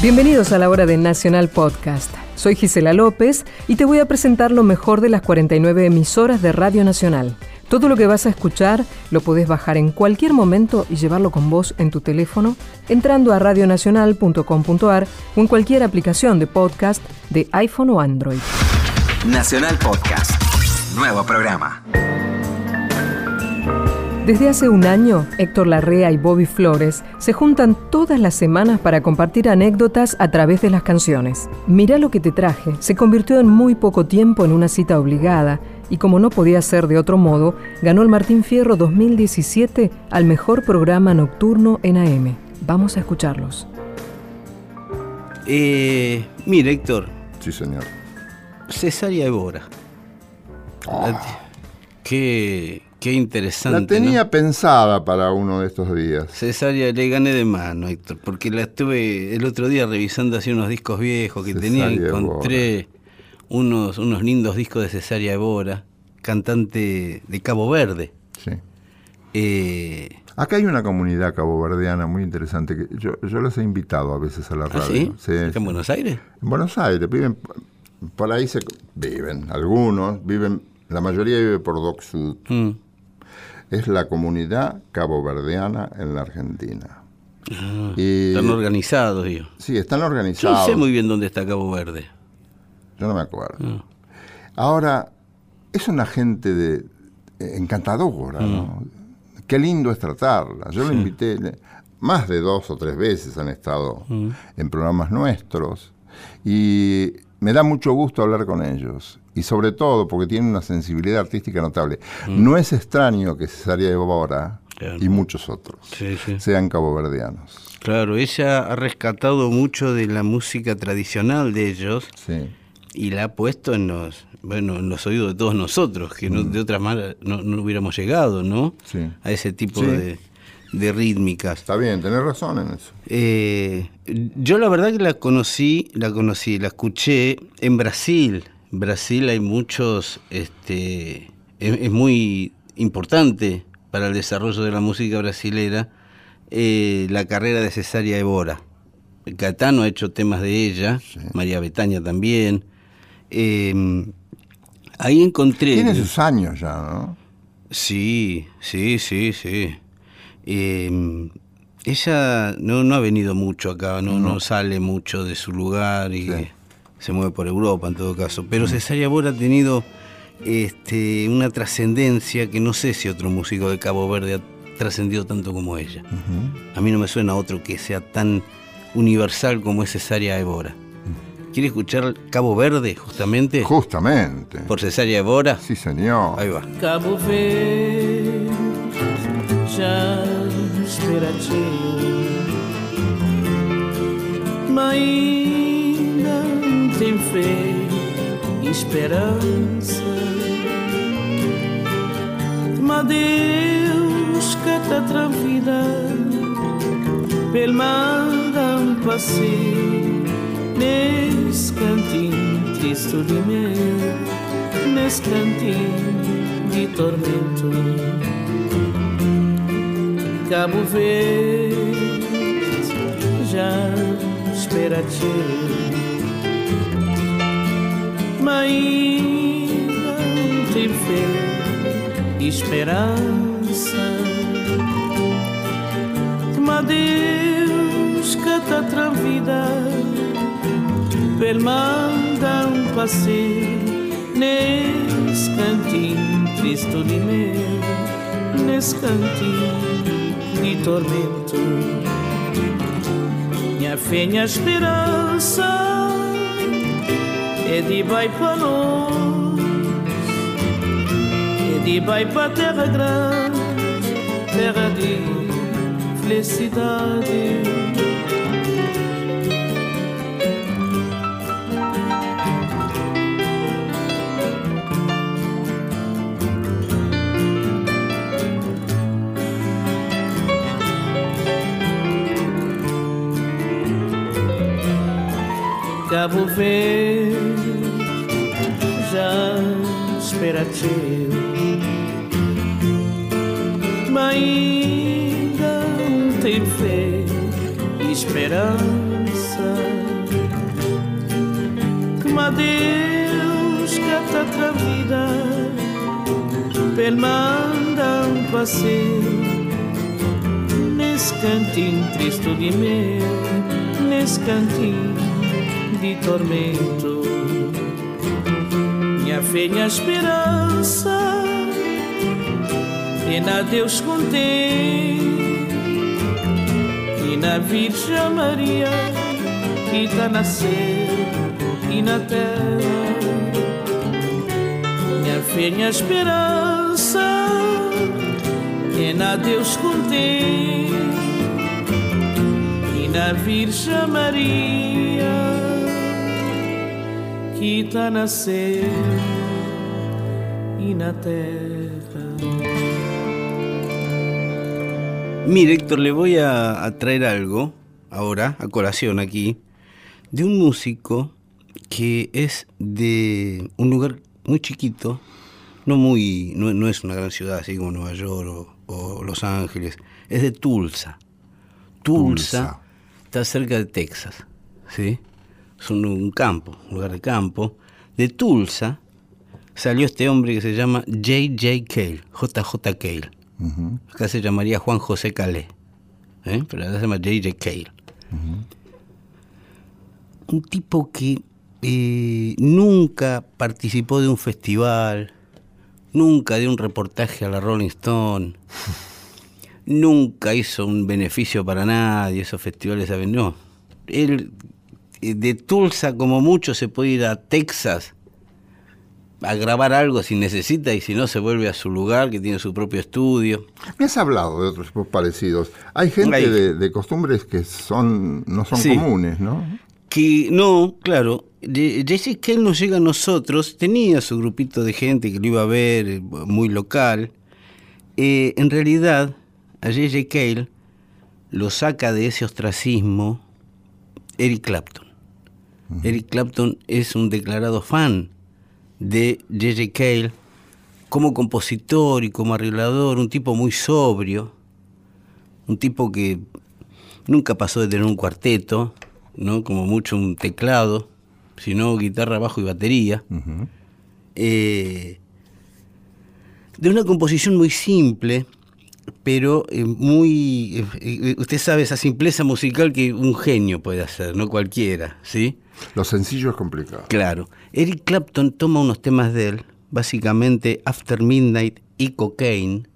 Bienvenidos a la hora de Nacional Podcast. Soy Gisela López y te voy a presentar lo mejor de las 49 emisoras de Radio Nacional. Todo lo que vas a escuchar lo podés bajar en cualquier momento y llevarlo con vos en tu teléfono entrando a radionacional.com.ar o en cualquier aplicación de podcast de iPhone o Android. Nacional Podcast. Nuevo programa. Desde hace un año, Héctor Larrea y Bobby Flores se juntan todas las semanas para compartir anécdotas a través de las canciones. Mirá lo que te traje se convirtió en muy poco tiempo en una cita obligada y como no podía ser de otro modo, ganó el Martín Fierro 2017 al mejor programa nocturno en AM. Vamos a escucharlos. Eh, mira, Héctor, Sí, señor. Cesárea Evora. Qué, qué interesante. La tenía ¿no? pensada para uno de estos días. Cesárea le gané de mano, Héctor, porque la estuve el otro día revisando así unos discos viejos que tenía encontré unos, unos lindos discos de Cesárea Evora, cantante de Cabo Verde. Sí. Eh, Acá hay una comunidad caboverdiana muy interesante. que Yo, yo los he invitado a veces a la ¿ah, radio. sí? ¿Acá en Buenos Aires? En Buenos Aires, viven, por ahí se viven, algunos, viven, la mayoría vive por Doc Sud. Mm. Es la comunidad caboverdiana en la Argentina. Ah, Y- Están organizados, digo. Sí, están Yo organizados. no sé muy bien dónde está Cabo Verde. Yo no me acuerdo. Mm. Ahora, es una gente de, encantadora, ¿no? Qué lindo es tratarla. Yo lo invité, le- más de dos o tres veces han estado en programas nuestros y me da mucho gusto hablar con ellos. Y sobre todo porque tienen una sensibilidad artística notable. No es extraño que Cesaria Evora Claro. y muchos otros Sí, sí. sean caboverdianos. Claro, ella ha rescatado mucho de la música tradicional de ellos Sí. y la ha puesto en los, bueno, en los oídos de todos nosotros, que no, de otra manera no, no hubiéramos llegado, ¿no? A ese tipo de, de rítmicas. Está bien, tenés razón en eso. Eh, yo la verdad que la conocí, la conocí, la escuché en Brasil. Brasil hay muchos, este, es, es muy importante para el desarrollo de la música brasilera eh, la carrera de Cesárea Evora. Catano ha hecho temas de ella, María Betaña también. Eh, ahí encontré. Tiene sus años ya, ¿no? Sí, sí, sí, sí. Eh, ella no, no ha venido mucho acá, no, no sale mucho de su lugar y Sí. Se mueve por Europa en todo caso. Pero Cesárea Bora ha tenido este, una trascendencia que no sé si otro músico de Cabo Verde ha trascendido tanto como ella. A mí no me suena otro que sea tan universal como es Cesárea Evora. ¿Quiere escuchar Cabo Verde justamente? Justamente. Por Cesárea Evora. Sí, señor. Ahí va. Cabo Verde ainda e esperança. Mas Deus que te tra vida Pel manda passeio Nesse cantinho triste de meu Nesse cantinho de tormento. Cabo Verde já espera te Mas ainda tem fé e esperança. Mas Deus que te tra vida um passeio Nesse cantinho triste de meu Nesse cantinho de tormento. Minha fé, minha esperança É de vai para longe É de vai para terra grande Terra de felicidade. Cabo Verde imperativo. Mas ainda tem fé e esperança. Mas Deus cata outra vida, permanda um passeio nesse cantinho triste de mim, nesse cantinho de tormento. Fé, minha esperança e na Deus contém. E na Virgem Maria que está na céu e na terra. Minha minha esperança e na Deus contém. E na Virgem Maria que está na céu e na terra Mire, Héctor, le voy a, a traer algo ahora, a colación aquí, de un músico que es de un lugar muy chiquito, no muy, no, no es una gran ciudad así como Nueva York o, o Los Ángeles, es de Tulsa. Tulsa, Tulsa. está cerca de Texas, ¿sí? Es un, un campo, un lugar de campo. De Tulsa salió este hombre que se llama J.J. Cale, J.J. Cale. Acá se llamaría Juan José Calé, ¿eh? pero acá se llama J.J. Cale. Un tipo que eh, nunca participó de un festival, nunca dio un reportaje a la Rolling Stone, nunca hizo un beneficio para nadie, esos festivales, ¿saben? No. Él, eh, de Tulsa, como mucho, se puede ir a Texas a grabar algo si necesita y si no se vuelve a su lugar, que tiene su propio estudio. Me has hablado de otros parecidos. Hay gente Hay- de, de costumbres que son no son Sí. comunes, ¿no? Que no, claro, Jesse Cale nos llega a nosotros, tenía su grupito de gente que lo iba a ver, eh, muy local. Eh, en realidad, a J.J. Cale lo saca de ese ostracismo Eric Clapton. Eric Clapton es un declarado fan de J.J. Cale como compositor y como arreglador, un tipo muy sobrio, un tipo que nunca pasó de tener un cuarteto, ¿no? Como mucho un teclado, sino guitarra, bajo y batería. Eh, de una composición muy simple, pero eh, muy... eh, eh, usted sabe esa simpleza musical que un genio puede hacer, no cualquiera, ¿sí? Lo sencillo es complicado. Claro. Eric Clapton toma unos temas de él, básicamente After Midnight y Cocaine,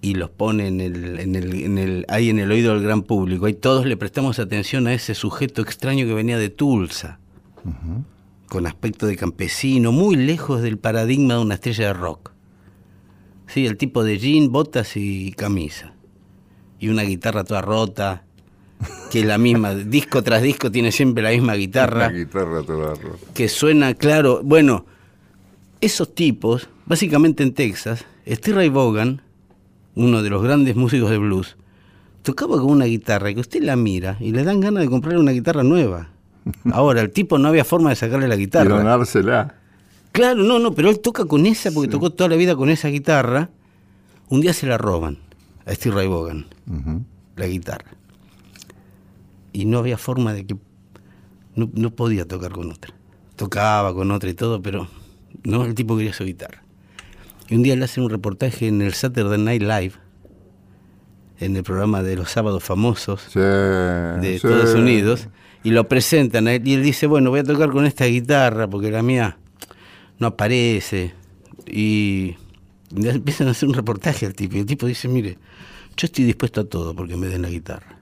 y los pone en el, en el, en el, ahí en el oído del gran público. Ahí todos le prestamos atención a ese sujeto extraño que venía de Tulsa, con aspecto de campesino, muy lejos del paradigma de una estrella de rock. Sí, el tipo de jean, botas y camisa. Y una guitarra toda rota, que es la misma, disco tras disco tiene siempre la misma guitarra La guitarra toda que suena claro. Bueno, esos tipos, básicamente en Texas, Steve Ray Vaughan, uno de los grandes músicos de blues, tocaba con una guitarra que usted la mira y le dan ganas de comprarle una guitarra nueva. Ahora, el tipo no había forma de sacarle la Y guitarra. donársela. Claro, no, no, pero él toca con esa porque tocó toda la vida con esa guitarra. Un día se la roban a Steve Ray Vaughan, la guitarra. Y no había forma de que... No, no podía tocar con otra. Tocaba con otra y todo, pero no, el tipo quería su guitarra. Y un día le hacen un reportaje en el Saturday Night Live, en el programa de los sábados famosos Sí, de sí. Estados Unidos y lo presentan a él y él dice, bueno, voy a tocar con esta guitarra porque la mía no aparece y y empiezan a hacer un reportaje al tipo y el tipo dice, mire, yo estoy dispuesto a todo porque me den la guitarra.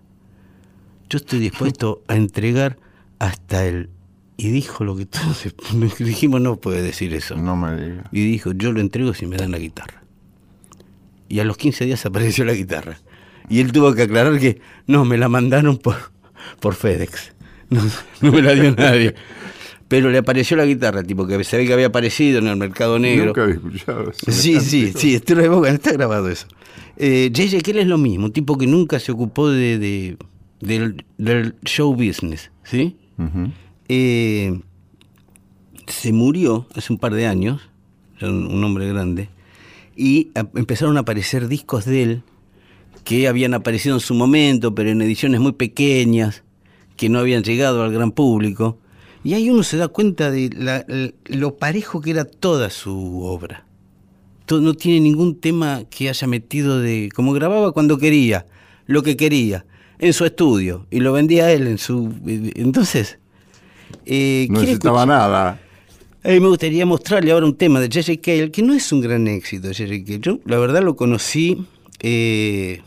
Yo estoy dispuesto a entregar hasta el... Y dijo lo que todos dijimos, no puede decir eso. No me digas. Y dijo, yo lo entrego si me dan la guitarra. Y a los 15 días apareció la guitarra. Y él tuvo que aclarar que no, me la mandaron por, por FedEx. No, no me la dio nadie. Pero le apareció la guitarra, tipo que se ve que había aparecido en el mercado negro. Nunca había escuchado eso. Sí, sí, sí, Steve Ray Vaughan, está grabado eso. Eh, J.J. Cale es lo mismo, un tipo que nunca se ocupó de, de- del, del show business, ¿sí? Eh, se murió hace un par de años, un, hombre grande, y a- empezaron a aparecer discos de él que habían aparecido en su momento, pero en ediciones muy pequeñas, que no habían llegado al gran público. Y ahí uno se da cuenta de la- lo parejo que era toda su obra. To- No tiene ningún tema que haya metido de... como grababa cuando quería, lo que quería, en su estudio, y lo vendía él en su... Entonces... eh, No ¿quiere necesitaba nada. a mí me gustaría mostrarle ahora un tema de J.J. Cale, que no es un gran éxito, J.J. Cale. Yo, la verdad, lo conocí eh,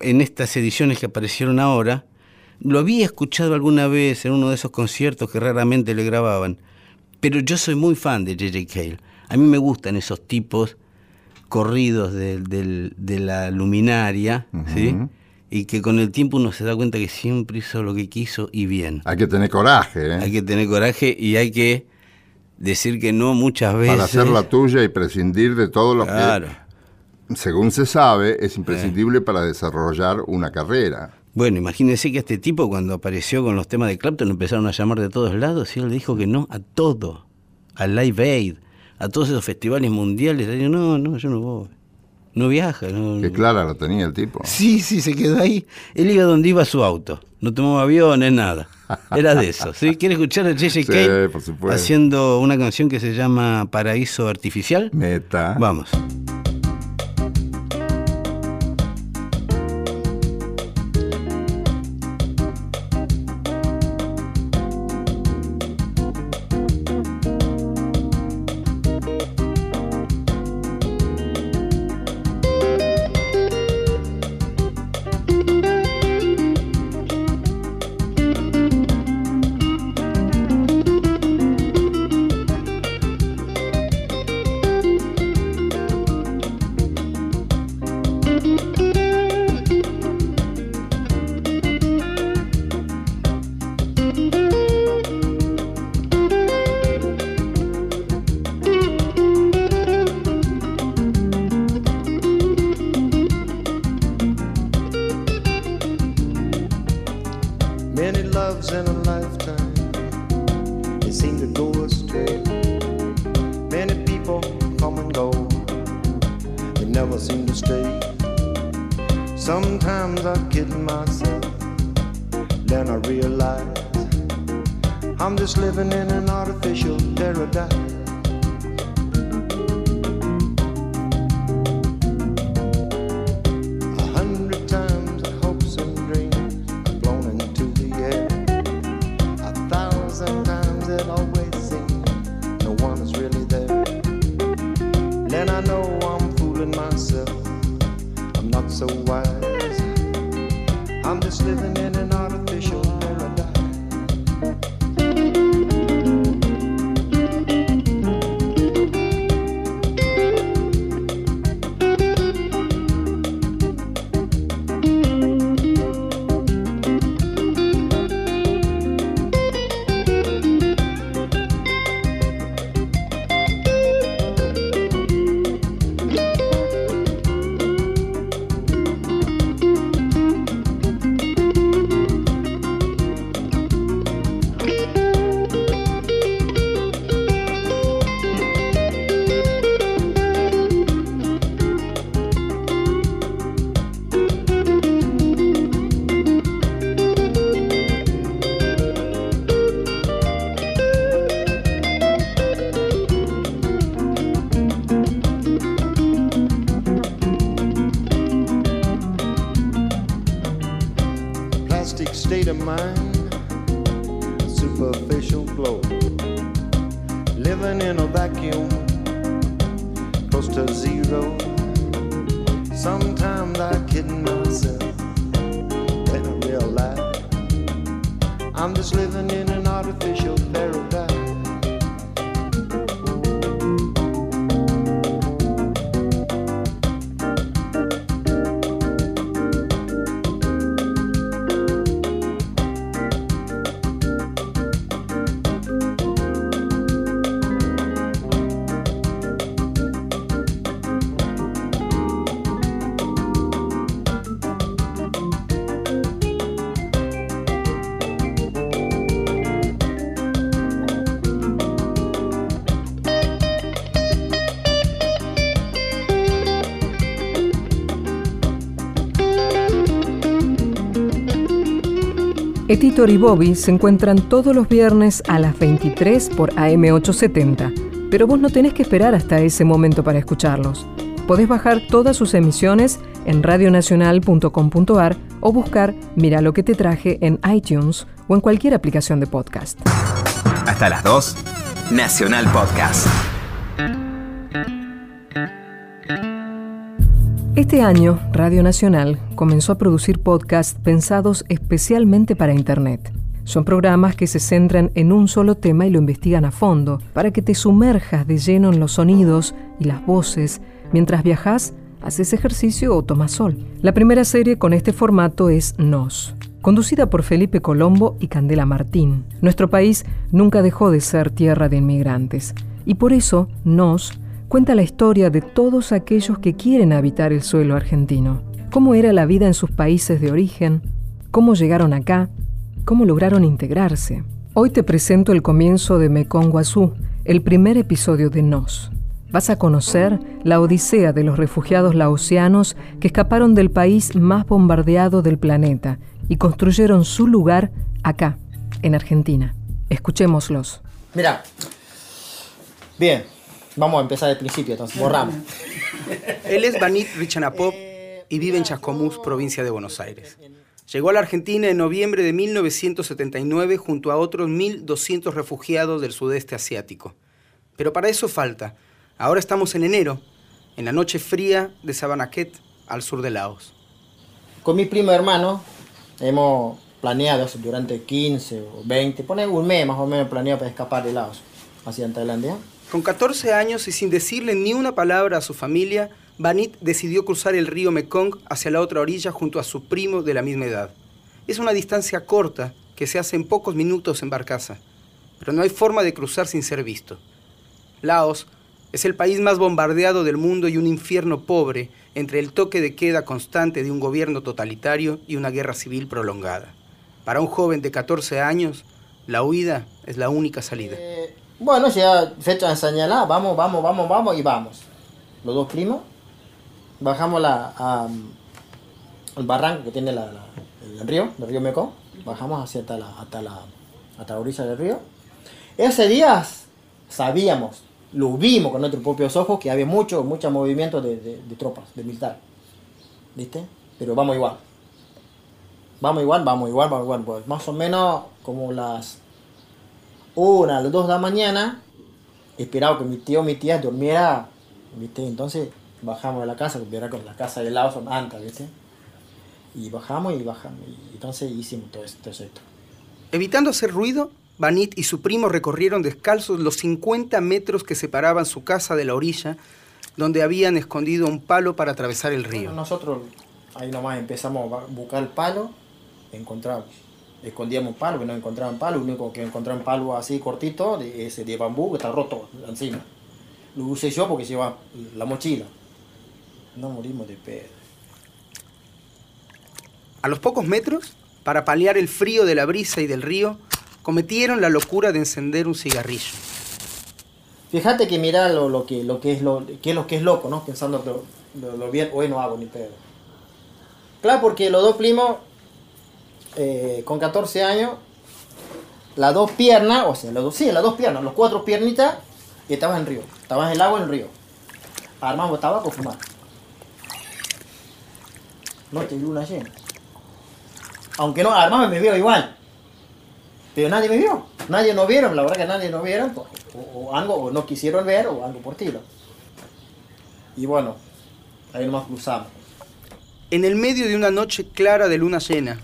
en estas ediciones que aparecieron ahora. Lo había escuchado alguna vez en uno de esos conciertos que raramente le grababan. Pero yo soy muy fan de J.J. Cale. A mí me gustan esos tipos corridos del- del- de la luminaria, ¿sí? Y que con el tiempo uno se da cuenta que siempre hizo lo que quiso y bien. Hay que tener coraje, ¿eh? Hay que tener coraje y hay que decir que no muchas veces. Para hacer la tuya y prescindir de todo lo Claro. que, según se sabe, es imprescindible para desarrollar una carrera. Bueno, imagínense que este tipo cuando apareció con los temas de Clapton empezaron a llamar de todos lados y él dijo que no a todo, a Live Aid, a todos esos festivales mundiales. Le digo, no, no, yo no voy. No viaja. No, Que clara la tenía el tipo. Sí, sí, se quedó ahí. Él iba donde iba su auto. No tomaba aviones, nada. Era de eso. ¿sí? ¿Quiere escuchar a J.J. Sí, haciendo una canción que se llama Paraíso Artificial? Meta. Vamos. Etitor y Bobby se encuentran todos los viernes a las 23 por AM870, pero vos no tenés que esperar hasta ese momento para escucharlos. Podés bajar todas sus emisiones en radionacional.com.ar o buscar Mira lo que te traje en iTunes o en cualquier aplicación de podcast. Hasta las 2, Nacional Podcast. Este año, Radio Nacional comenzó a producir podcasts pensados especialmente para Internet. Son programas que se centran en un solo tema y lo investigan a fondo, para que te sumerjas de lleno en los sonidos y las voces mientras viajas, haces ejercicio o tomas sol. La primera serie con este formato es Nos, conducida por Felipe Colombo y Candela Martín. Nuestro país nunca dejó de ser tierra de inmigrantes, y por eso Nos cuenta la historia de todos aquellos que quieren habitar el suelo argentino. Cómo era la vida en sus países de origen, cómo llegaron acá, cómo lograron integrarse. Hoy te presento el comienzo de Mekong Guazú, el primer episodio de Nos. Vas a conocer la odisea de los refugiados laosianos que escaparon del país más bombardeado del planeta y construyeron su lugar acá, en Argentina. Escuchémoslos. Mira. Bien. Vamos a empezar del principio, entonces. Borramos. Él es Banit Richanapop y vive en Chascomús, provincia de Buenos Aires. Llegó a la Argentina en noviembre de 1979 junto a otros 1.200 refugiados del sudeste asiático. Pero para eso falta. Ahora estamos en enero, en la noche fría de Sabanaquet, al sur de Laos. Con mi primo hermano hemos planeado durante 15 o 20, poner un mes más o menos planeado para escapar de Laos hacia Tailandia. Con 14 años y sin decirle ni una palabra a su familia, Banit decidió cruzar el río Mekong hacia la otra orilla junto a su primo de la misma edad. Es una distancia corta que se hace en pocos minutos en barcaza, pero no hay forma de cruzar sin ser visto. Laos es el país más bombardeado del mundo y un infierno pobre entre el toque de queda constante de un gobierno totalitario y una guerra civil prolongada. Para un joven de 14 años, la huida es la única salida. Eh, bueno, ya fecha señalada, vamos, vamos, vamos, vamos y vamos. Los dos primos, bajamos la, a, el barranco que tiene el río, el río Mekong, bajamos hacia hasta la, hasta la, orilla del río. Ese día sabíamos, lo vimos con nuestros propios ojos, que había mucho, mucho movimiento de, de- de tropas, de militar. ¿Viste? Pero vamos igual. Vamos igual, vamos igual, vamos igual. Pues más o menos como las una, a las dos de la mañana, esperaba que mi tío o mi tía durmiera, ¿viste? Entonces bajamos de la casa, que era con la casa de lado son antes, ¿viste? Y bajamos y bajamos, y entonces hicimos todo esto. todo esto. Evitando hacer ruido, Banit y su primo recorrieron descalzos los 50 metros que separaban su casa de la orilla, donde habían escondido un palo para atravesar el río. Nosotros ahí nomás empezamos a buscar el palo, encontramos. Escondíamos palo, que no encontraban palo, lo único que encontraban palo así cortito, ese de bambú que está roto encima. Lo usé yo porque lleva la mochila. No morimos de pedo. A los pocos metros, para paliar el frío de la brisa y del río, cometieron la locura de encender un cigarrillo. Fíjate que mira lo, lo que, lo que es lo, que es lo que es loco, ¿no? Pensando que lo, lo bien, hoy no hago ni pedo. Claro, porque los dos primos, eh, con 14 años, las dos piernas, o sea, los dos, sí, las dos piernas, los cuatro piernitas, estaban en el río. Estaban en el agua en el río. Armamos tabaco, fumar. No te luna llena. Aunque no, armamos me vio igual. Pero nadie me vio. Nadie nos vieron, la verdad que nadie nos vieron. pues, O, algo, o no quisieron ver, o algo por estilo. Y bueno, ahí nomás cruzamos. En el medio de una noche clara de luna llena,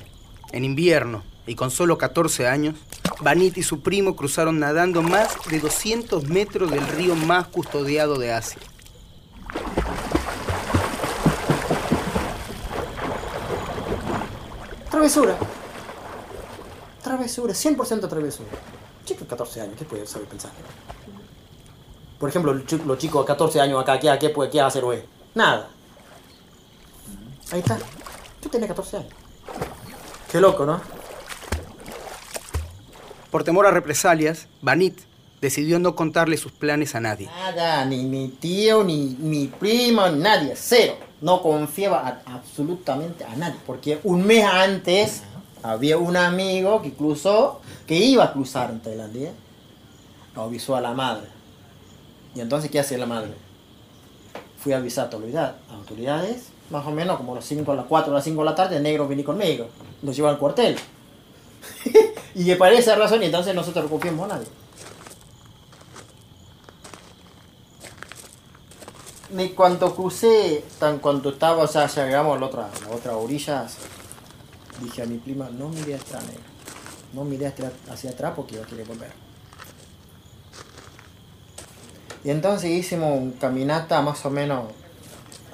en invierno y con solo 14 años, Banit y su primo cruzaron nadando más de 200 metros del río más custodiado de Asia. Travesura. Travesura, 100% travesura. Chico de 14 años, ¿qué puede saber pensar? Por ejemplo, los chi- los chicos de 14 años acá, ¿qué, qué, qué hacer hoy? Nada. Ahí está. Tú tenés 14 años. Qué loco, ¿no? Por temor a represalias, Banit decidió no contarle sus planes a nadie. Nada, ni mi tío, ni mi primo, ni nadie, cero. No confiaba a- absolutamente a nadie, porque un mes antes había un amigo que cruzó, que iba a cruzar en Tailandia, lo avisó a la madre. Y entonces, ¿qué hace la madre? Fui a avisar a autoridades, más o menos como a las 5, a las 4, a las 5 de la tarde, negro vení conmigo, nos lleva al cuartel. y que por esa razón, y entonces no confiamos a nadie. Ni cuando crucé, tan cuando estaba, o sea, llegamos a la otra, la otra orilla, dije a mi prima, no mire atrás, negro. No hacia, hacia atrás porque iba a querer volver. Y entonces hicimos un caminata más o menos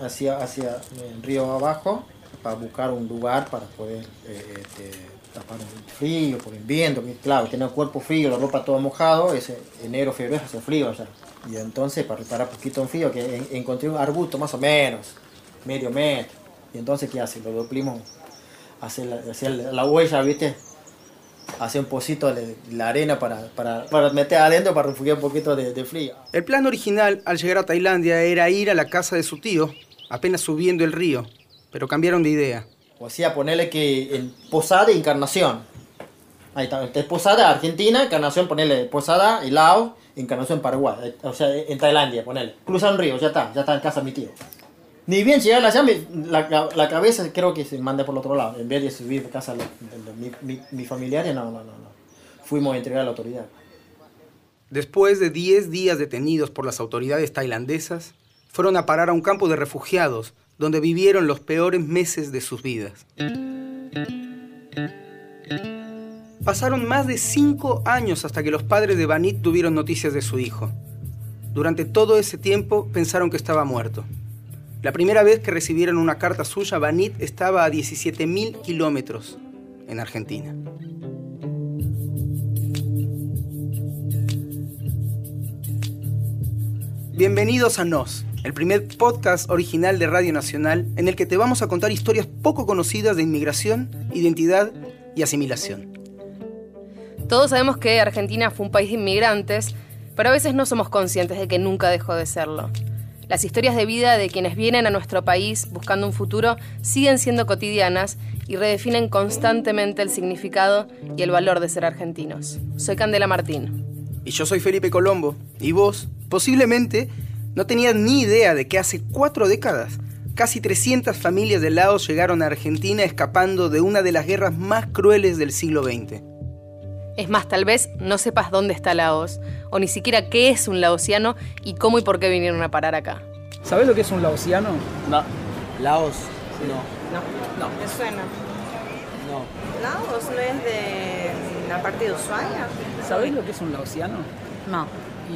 hacia, hacia el río abajo para buscar un lugar para poder eh, este, tapar el frío, por el viento, claro, tener el cuerpo frío, la ropa toda mojado, ese enero, febrero hace frío allá. Y entonces para reparar poquito en frío, que en- encontré un arbusto más o menos, medio metro. Y entonces, ¿qué hace? Lo duplimos, hacer la, hacer la huella, ¿viste? Hacer un pocito de la arena para, para, para meter adentro para refugiar un poquito de, de frío. El plan original al llegar a Tailandia era ir a la casa de su tío, apenas subiendo el río, pero cambiaron de idea. O sea, ponerle que en Posada y Encarnación. Ahí está, entonces Posada, Argentina, Encarnación, ponerle Posada y Laos, Encarnación, Paraguay. Eh, O sea, en Tailandia, ponerle. Cruzan un río, ya está, ya está en casa mi tío. Ni bien llegar allá, la, la, la cabeza creo que se manda por el otro lado. En vez de subir a casa de, mi, mi familiares, no, no, no, no. Fuimos a entregar a la autoridad. Después de 10 días detenidos por las autoridades tailandesas, fueron a parar a un campo de refugiados, donde vivieron los peores meses de sus vidas. Pasaron más de cinco años hasta que los padres de Banit tuvieron noticias de su hijo. Durante todo ese tiempo pensaron que estaba muerto. La primera vez que recibieron una carta suya, Banit estaba a 17.000 kilómetros en Argentina. Bienvenidos a Nos, el primer podcast original de Radio Nacional en el que te vamos a contar historias poco conocidas de inmigración, identidad y asimilación. Todos sabemos que Argentina fue un país de inmigrantes, pero a veces no somos conscientes de que nunca dejó de serlo. Las historias de vida de quienes vienen a nuestro país buscando un futuro siguen siendo cotidianas y redefinen constantemente el significado y el valor de ser argentinos. Soy Candela Martín. Y yo soy Felipe Colombo, y vos, posiblemente, no tenías ni idea de que hace cuatro décadas, casi 300 familias de Laos llegaron a Argentina escapando de una de las guerras más crueles del siglo XX. Es más, tal vez no sepas dónde está Laos, o ni siquiera qué es un laosiano y cómo y por qué vinieron a parar acá. ¿Sabés lo que es un laosiano? No, Laos, No, me suena. no. Laos no es de la parte de Ushuaia. ¿Sabés lo que es un laosiano? No,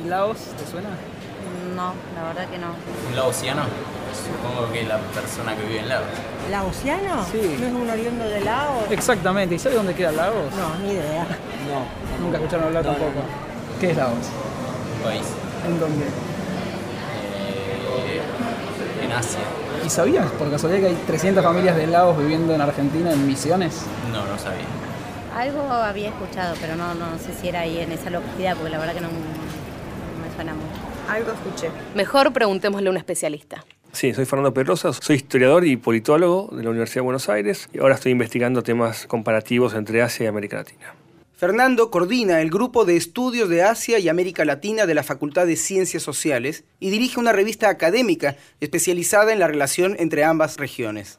¿Y Laos te suena? No, la verdad que no. ¿Un laosiano? Supongo que la persona que vive en Laos. ¿Laosiano? Sí. ¿No es un oriundo de Laos? Exactamente. ¿Y sabés dónde queda Laos? No, ni idea. No. Nunca escucharon hablar tampoco. ¿Qué es Laos? Un país. ¿En dónde? eh, en Asia. ¿Y sabías por casualidad que hay 300 familias de Laos viviendo en Argentina en Misiones? No, no sabía. Algo había escuchado, pero no, no sé si era ahí en esa localidad, porque la verdad que no, no me suena mucho. Algo escuché. Mejor preguntémosle a un especialista. Sí, soy Fernando Pedrosa, soy historiador y politólogo de la Universidad de Buenos Aires y ahora estoy investigando temas comparativos entre Asia y América Latina. Fernando coordina el grupo de estudios de Asia y América Latina de la Facultad de Ciencias Sociales y dirige una revista académica especializada en la relación entre ambas regiones.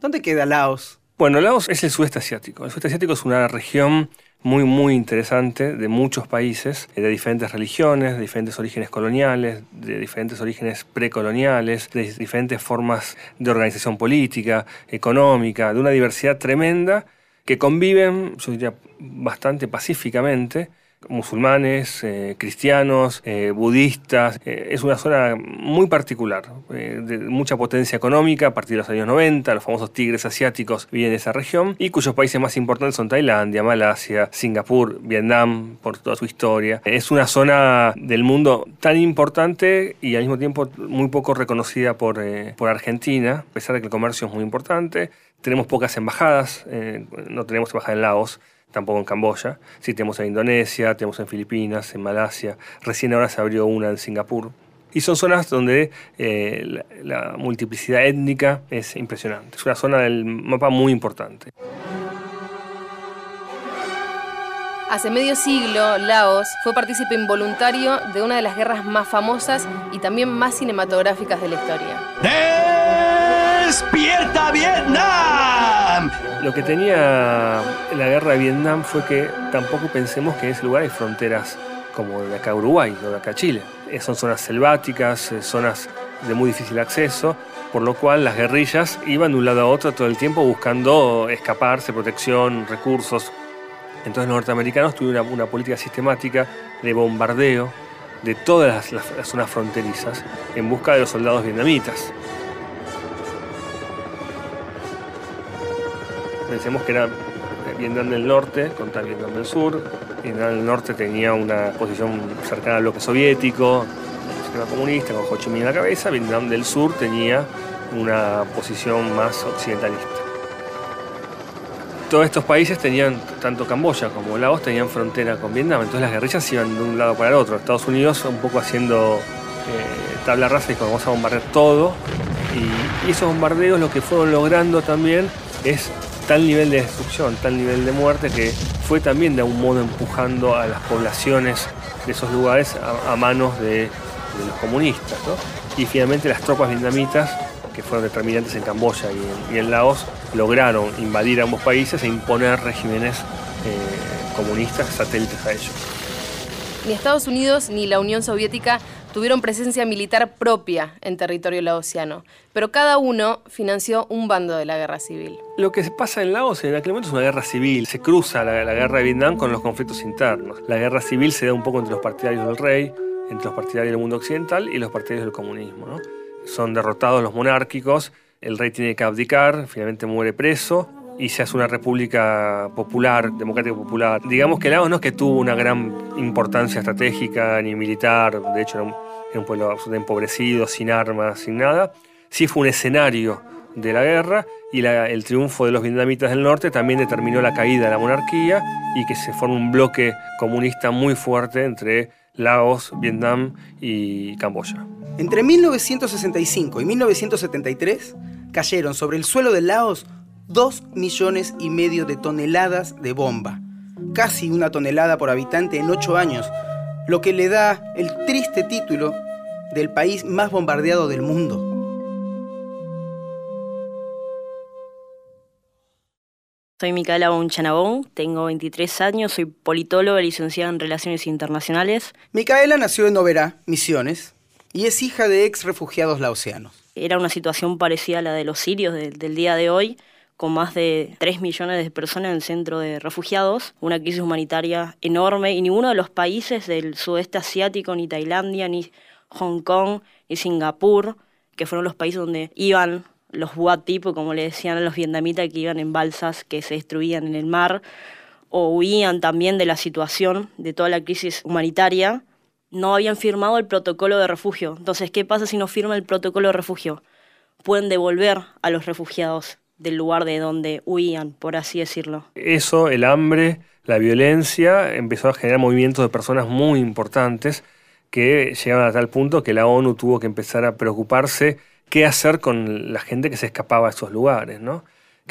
¿Dónde queda Laos? Bueno, Laos es el sudeste asiático. El sudeste asiático es una región muy, muy interesante de muchos países, eh, de diferentes religiones, de diferentes orígenes coloniales, de diferentes orígenes precoloniales, de diferentes formas de organización política, económica, de una diversidad tremenda que conviven, yo diría, bastante pacíficamente, musulmanes, eh, cristianos, eh, budistas. Eh, es una zona muy particular, de mucha potencia económica a partir de los años 90, los famosos tigres asiáticos viven en esa región, y cuyos países más importantes son Tailandia, Malasia, Singapur, Vietnam, por toda su historia. Es una zona del mundo tan importante y al mismo tiempo muy poco reconocida por, por Argentina, a pesar de que el comercio es muy importante. Tenemos pocas embajadas, no tenemos embajada en Laos, tampoco en Camboya. Sí, tenemos en Indonesia, tenemos en Filipinas, en Malasia. Recién ahora se abrió una en Singapur. Y son zonas donde eh, la, la multiplicidad étnica es impresionante. Es una zona del mapa muy importante. Hace medio siglo, Laos fue partícipe involuntario de una de las guerras más famosas y también más cinematográficas de la historia. ¡Despierta Vietnam! Lo que tenía la guerra de Vietnam fue que tampoco pensemos que en ese lugar hay fronteras como de acá Uruguay o de acá Chile. Eh, Son zonas selváticas, eh, zonas de muy difícil acceso, por lo cual las guerrillas iban de un lado a otro todo el tiempo buscando escaparse, protección, recursos. Entonces los norteamericanos tuvieron una, política sistemática de bombardeo de todas las zonas fronterizas en busca de los soldados vietnamitas. Pensemos que era Vietnam del Norte contra Vietnam del Sur. Vietnam del Norte tenía una posición cercana al bloque soviético, el sistema comunista, con Ho Chi Minh en la cabeza. Vietnam del Sur tenía una posición más occidentalista. Todos estos países tenían, tanto Camboya como Laos, tenían frontera con Vietnam, entonces las guerrillas iban de un lado para el otro. Estados Unidos un poco haciendo eh, tabla rasa y vamos a bombardear todo. Y esos bombardeos lo que fueron logrando también es tal nivel de destrucción, tal nivel de muerte que fue también de algún modo empujando a las poblaciones de esos lugares a, manos de, los comunistas. ¿no? Y finalmente las tropas vietnamitas, que fueron determinantes en Camboya y en, y en Laos, lograron invadir ambos países e imponer regímenes eh, comunistas satélites a ellos. Ni Estados Unidos ni la Unión Soviética tuvieron presencia militar propia en territorio laosiano, pero cada uno financió un bando de la guerra civil. Lo que pasa en Laos en aquel momento es una guerra civil. Se cruza la, la guerra de Vietnam con los conflictos internos. La guerra civil se da un poco entre los partidarios del rey, entre los partidarios del mundo occidental y los partidarios del comunismo. Son derrotados los monárquicos, el rey tiene que abdicar, finalmente muere preso y se hace una república popular, democrática popular. Digamos que Laos no es que tuvo una gran importancia estratégica ni militar, de hecho era un, un pueblo absolutamente empobrecido, sin armas, sin nada. Sí fue un escenario de la guerra y el triunfo de los vietnamitas del norte también determinó la caída de la monarquía y que se forma un bloque comunista muy fuerte entre Laos, Vietnam y Camboya. Entre 1965 y 1973 cayeron sobre el suelo de Laos 2 millones y medio de toneladas de bomba, casi una tonelada por habitante en 8 años, lo que le da el triste título del país más bombardeado del mundo. Soy Micaela Bonchanabón, tengo 23 años, soy politóloga licenciada en Relaciones Internacionales. Micaela nació en Oberá, Misiones, y es hija de ex refugiados laosianos. Era una situación parecida a la de los sirios de- del día de hoy, con más de 3 millones de personas en el centro de refugiados, una crisis humanitaria enorme y ninguno de los países del sudeste asiático, ni Tailandia, ni Hong Kong, ni Singapur, que fueron los países donde iban los tipo, como le decían a los vietnamitas, que iban en balsas que se destruían en el mar, o huían también de la situación, de toda la crisis humanitaria, no habían firmado el protocolo de refugio. Entonces, ¿qué pasa si no firman el protocolo de refugio? Pueden devolver a los refugiados del lugar de donde huían, por así decirlo. Eso, el hambre, la violencia, empezó a generar movimientos de personas muy importantes que llegaban a tal punto que la ONU tuvo que empezar a preocuparse qué hacer con la gente que se escapaba a esos lugares, ¿no?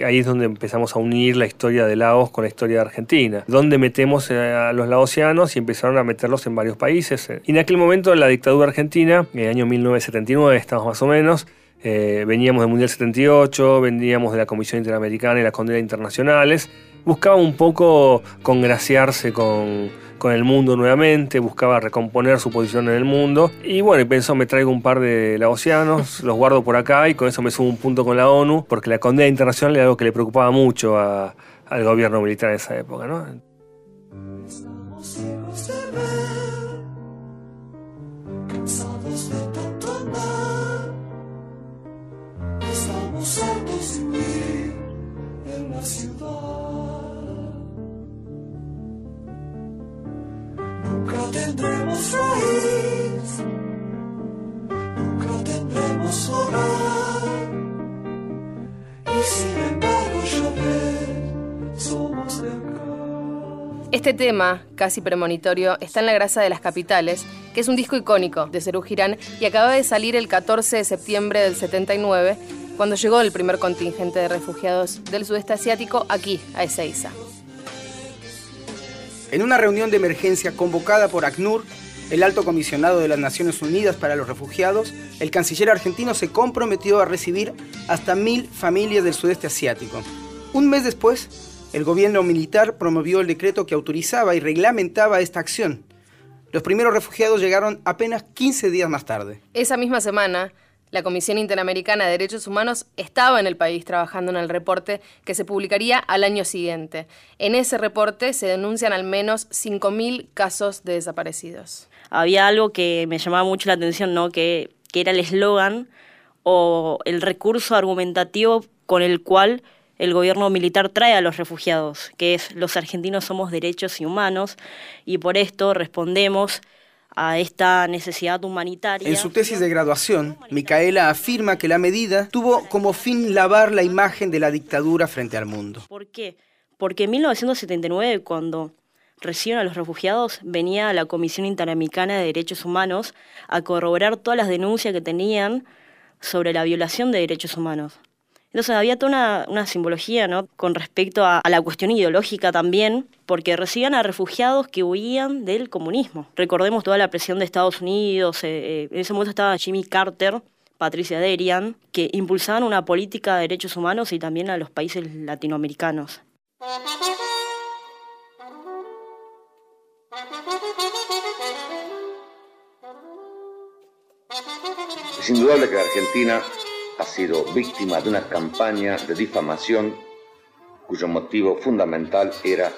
Ahí es donde empezamos a unir la historia de Laos con la historia de Argentina, donde metemos eh, a los laosianos y empezaron a meterlos en varios países. Y en aquel momento la dictadura argentina, en el año 1979, estamos más o menos, eh, veníamos del Mundial 78, veníamos de la Comisión Interamericana y la Condena Internacionales, buscaba un poco congraciarse con, con el mundo nuevamente, buscaba recomponer su posición en el mundo y bueno, y pensó me traigo un par de laosianos, los guardo por acá y con eso me subo un punto con la ONU, porque la condena internacional era algo que le preocupaba mucho a- al gobierno militar en esa época, ¿no? Tendremos raíz, nunca tendremos hogar. Y sin embargo, ves, somos de acá. Este tema, casi premonitorio, está en La Grasa de las Capitales, que es un disco icónico de Serú Girán y acaba de salir el 14 de septiembre del 79, cuando llegó el primer contingente de refugiados del sudeste asiático aquí, a Ezeiza. En una reunión de emergencia convocada por ACNUR, el alto comisionado de las Naciones Unidas para los Refugiados, el canciller argentino se comprometió a recibir hasta mil familias del sudeste asiático. Un mes después, el gobierno militar promovió el decreto que autorizaba y reglamentaba esta acción. Los primeros refugiados llegaron apenas 15 días más tarde. Esa misma semana, la Comisión Interamericana de Derechos Humanos estaba en el país trabajando en el reporte que se publicaría al año siguiente. En ese reporte se denuncian al menos 5.000 casos de desaparecidos. Había algo que me llamaba mucho la atención, ¿no? que, que era el eslogan o el recurso argumentativo con el cual el gobierno militar trae a los refugiados, que es los argentinos somos derechos y humanos, y por esto respondemos a esta necesidad humanitaria. En su tesis de graduación, Micaela afirma que la medida tuvo como fin lavar la imagen de la dictadura frente al mundo. ¿Por qué? Porque en 1979, cuando reciben a los refugiados, venía la Comisión Interamericana de Derechos Humanos a corroborar todas las denuncias que tenían sobre la violación de derechos humanos. Entonces había toda una, simbología ¿no? con respecto a, la cuestión ideológica también, porque recibían a refugiados que huían del comunismo. Recordemos toda la presión de Estados Unidos, eh, eh, en ese momento estaba Jimmy Carter, Patricia Derian, que impulsaban una política de derechos humanos y también a los países latinoamericanos. Es indudable que Argentina ha sido víctima de una campaña de difamación cuyo motivo fundamental era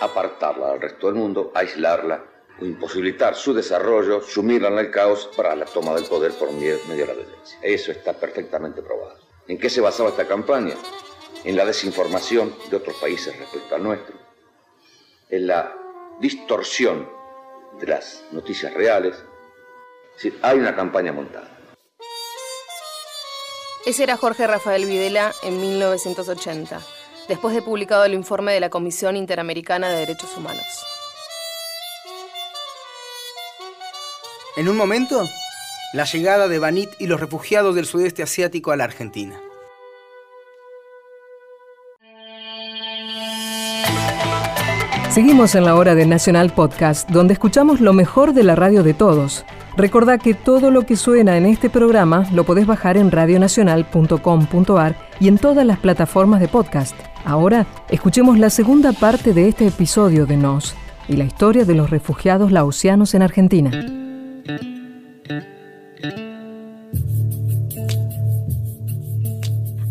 apartarla del resto del mundo, aislarla imposibilitar su desarrollo, sumirla en el caos para la toma del poder por medio de la violencia. Eso está perfectamente probado. ¿En qué se basaba esta campaña? En la desinformación de otros países respecto al nuestro, en la distorsión de las noticias reales. Es hay una campaña montada. Ese era Jorge Rafael Videla en 1980, después de publicado el informe de la Comisión Interamericana de Derechos Humanos. En un momento, la llegada de Banit y los refugiados del sudeste asiático a la Argentina. Seguimos en la hora de Nacional Podcast, donde escuchamos lo mejor de la radio de todos. Recordá que todo lo que suena en este programa lo podés bajar en radionacional.com.ar y en todas las plataformas de podcast. Ahora, escuchemos la segunda parte de este episodio de Nos y la historia de los refugiados laosianos en Argentina.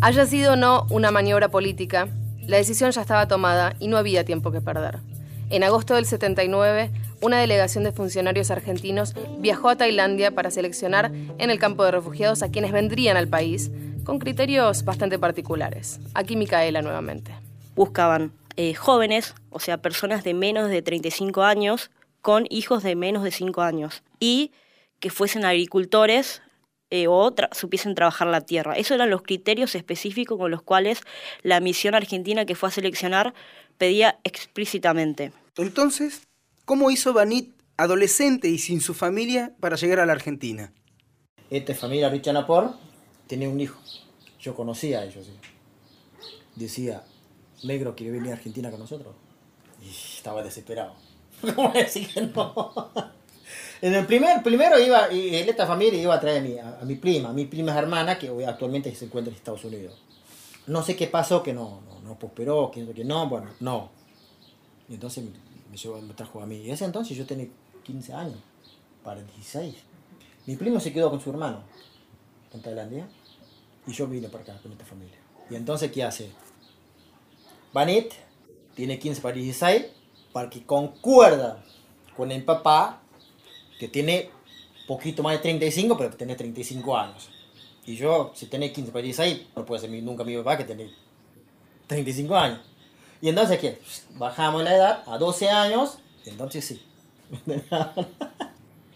Haya sido o no una maniobra política, la decisión ya estaba tomada y no había tiempo que perder. En agosto del 79, una delegación de funcionarios argentinos viajó a Tailandia para seleccionar en el campo de refugiados a quienes vendrían al país, con criterios bastante particulares. Aquí Micaela nuevamente. Buscaban eh, jóvenes, o sea, personas de menos de 35 años, con hijos de menos de 5 años, y que fuesen agricultores eh, o supiesen trabajar la tierra. Esos eran los criterios específicos con los cuales la misión argentina que fue a seleccionar pedía explícitamente. Entonces, ¿Cómo hizo Banit, adolescente y sin su familia, para llegar a la Argentina? Esta familia Richard Napor tenía un hijo. Yo conocía a ellos. Decía, negro quiere venir a Argentina con nosotros. Y estaba desesperado. ¿Cómo decir que no? En el primer, primero iba, y esta familia iba a traer a mi, a, mi prima, a mi prima hermana, que actualmente se encuentra en Estados Unidos. No sé qué pasó, que no, no, no prosperó, que, que no, bueno, no. Y entonces me, llevó, me trajo a mí. Y ese entonces yo tenía 15 años, para 16. Mi primo se quedó con su hermano en Tailandia y yo vine para acá con esta familia. Y entonces, ¿qué hace? Banit tiene 15 para 16 para que concuerda con el papá que tiene poquito más de 35, pero tiene 35 años. Y yo, si tiene 15 para 16, no puede ser nunca mi papá que tiene 35 años. Y entonces, ¿qué? Bajamos la edad a 12 años, entonces sí.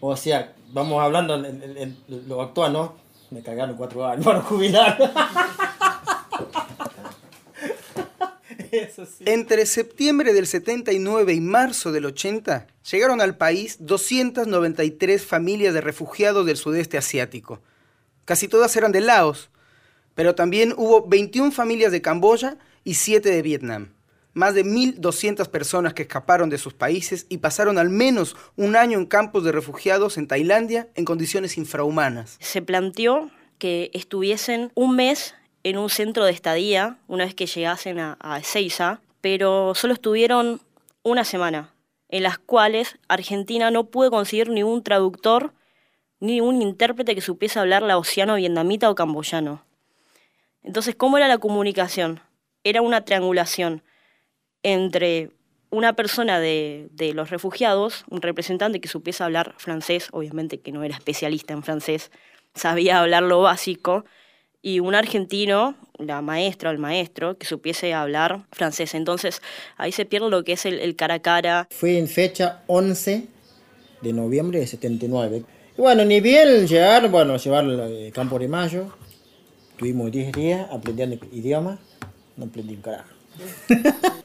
o sea, vamos hablando en, lo actual, ¿no? Me cagaron 4 años para jubilar. Entre septiembre del 79 y marzo del 80, llegaron al país 293 familias de refugiados del sudeste asiático. Casi todas eran de Laos, pero también hubo 21 familias de Camboya y 7 de Vietnam. Más de 1.200 personas que escaparon de sus países y pasaron al menos un año en campos de refugiados en Tailandia en condiciones infrahumanas. Se planteó que estuviesen un mes en un centro de estadía una vez que llegasen a, a Ezeiza, pero solo estuvieron una semana, en las cuales Argentina no pudo conseguir ni un traductor ni un intérprete que supiese hablar laosiano, vietnamita o camboyano. Entonces, ¿cómo era la comunicación? Era una triangulación entre una persona de, de, los refugiados, un representante que supiese hablar francés, obviamente que no era especialista en francés, sabía hablar lo básico, y un argentino, la maestra o el maestro, que supiese hablar francés. Entonces ahí se pierde lo que es el, el cara a cara. Fue en fecha 11 de noviembre de 79. Y bueno, ni bien llegar, bueno, llevar el campo de mayo, tuvimos 10 días aprendiendo idioma, no aprendí un carajo.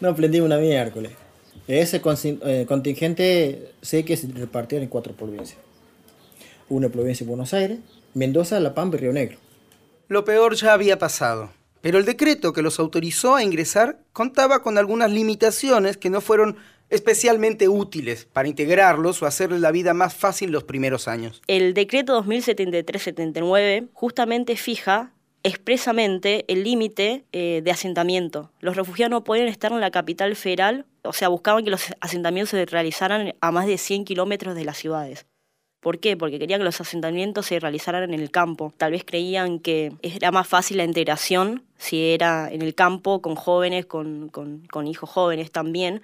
no aprendí una miércoles. Ese contingente sé que se repartió en cuatro provincias. Una provincia de Buenos Aires, Mendoza, La Pampa y Río Negro. Lo peor ya había pasado, pero el decreto que los autorizó a ingresar contaba con algunas limitaciones que no fueron especialmente útiles para integrarlos o hacerles la vida más fácil los primeros años. El decreto 2073-79 justamente fija expresamente el límite eh, de asentamiento. Los refugiados no podían estar en la capital federal, o sea, buscaban que los asentamientos se realizaran a más de 100 kilómetros de las ciudades. ¿Por qué? Porque querían que los asentamientos se realizaran en el campo. Tal vez creían que era más fácil la integración si era en el campo, con jóvenes, con, con hijos jóvenes también.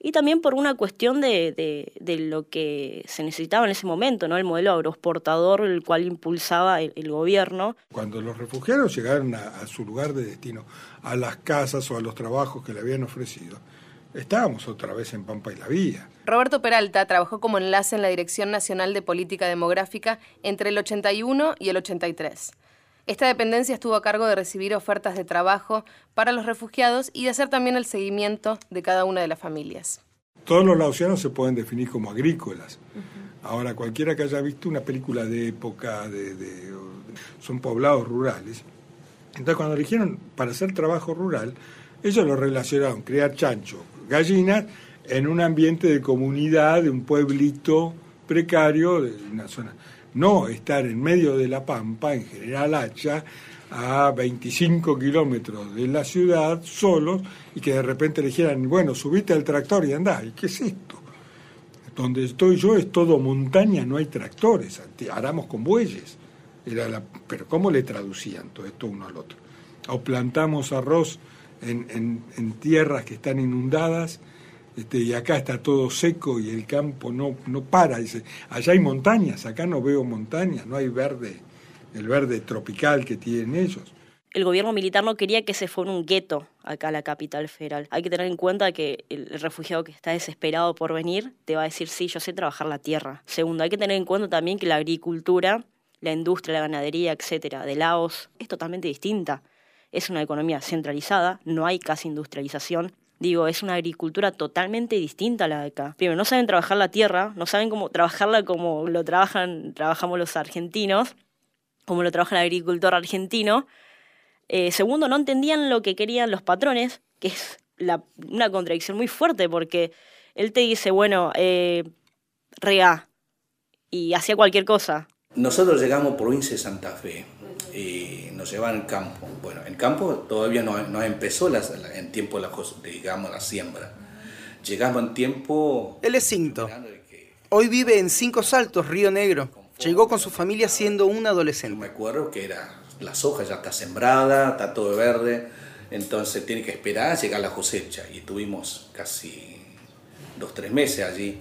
Y también por una cuestión de, de, de, lo que se necesitaba en ese momento, ¿no? El modelo agroexportador, el cual impulsaba el, el gobierno. Cuando los refugiados llegaron a, a su lugar de destino, a las casas o a los trabajos que le habían ofrecido, estábamos otra vez en Pampa y la Vía. Roberto Peralta trabajó como enlace en la Dirección Nacional de Política Demográfica entre el 81 y el 83. Esta dependencia estuvo a cargo de recibir ofertas de trabajo para los refugiados y de hacer también el seguimiento de cada una de las familias. Todos los laosianos se pueden definir como agrícolas. Ahora, cualquiera que haya visto una película de época, de, son poblados rurales. Entonces, cuando eligieron para hacer trabajo rural, ellos lo relacionaron, crear chancho, gallinas, en un ambiente de comunidad, de un pueblito precario, de una zona. No estar en medio de la pampa, en General Hacha, a 25 kilómetros de la ciudad, solos, y que de repente le dijeran, bueno, subite al tractor y andá. ¿Y qué es esto? Donde estoy yo es todo montaña, no hay tractores, aramos con bueyes. Era pero ¿cómo le traducían todo esto uno al otro? O plantamos arroz en, en, en tierras que están inundadas, este, y acá está todo seco y el campo no, no para. Dice, allá hay montañas, acá no veo montañas, no hay verde, el verde tropical que tienen ellos. El gobierno militar no quería que se fuera un gueto acá a la capital federal. Hay que tener en cuenta que el refugiado que está desesperado por venir te va a decir, sí, yo sé trabajar la tierra. Segundo, hay que tener en cuenta también que la agricultura, la industria, la ganadería, etcétera, de Laos es totalmente distinta. Es una economía centralizada, no hay casi industrialización. Digo, es una agricultura totalmente distinta a la de acá. Primero, no saben trabajar la tierra, no saben cómo trabajarla como lo trabajan, trabajamos los argentinos, como lo trabaja el agricultor argentino. Eh, segundo, no entendían lo que querían los patrones, que es la, una contradicción muy fuerte, porque él te dice, bueno, eh, rega, y hacía cualquier cosa. Nosotros llegamos provincia de Santa Fe y nos llevaban al campo. Bueno, el campo todavía no, no empezó las, en tiempo la, digamos, la siembra. Llegamos en tiempo... Él es cinto. Hoy vive en Cinco Saltos, Río Negro. Llegó con su familia siendo un adolescente. Me acuerdo que era, la soja ya está sembrada, está todo verde, entonces tiene que esperar a llegar la cosecha. Y tuvimos casi dos, tres meses allí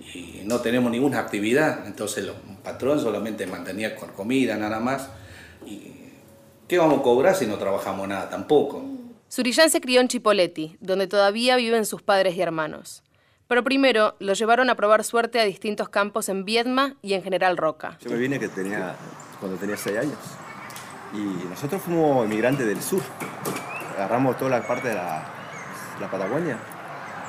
y no tenemos ninguna actividad, entonces los patrón solamente mantenía con comida, nada más. ¿Y qué vamos a cobrar si no trabajamos nada tampoco? Surillán se crió en Chipoleti, donde todavía viven sus padres y hermanos. Pero primero lo llevaron a probar suerte a distintos campos en Viedma y en General Roca. Yo me vine que tenía, cuando tenía seis años. Y nosotros fuimos inmigrantes del sur. Agarramos toda la parte de la, la Patagonia.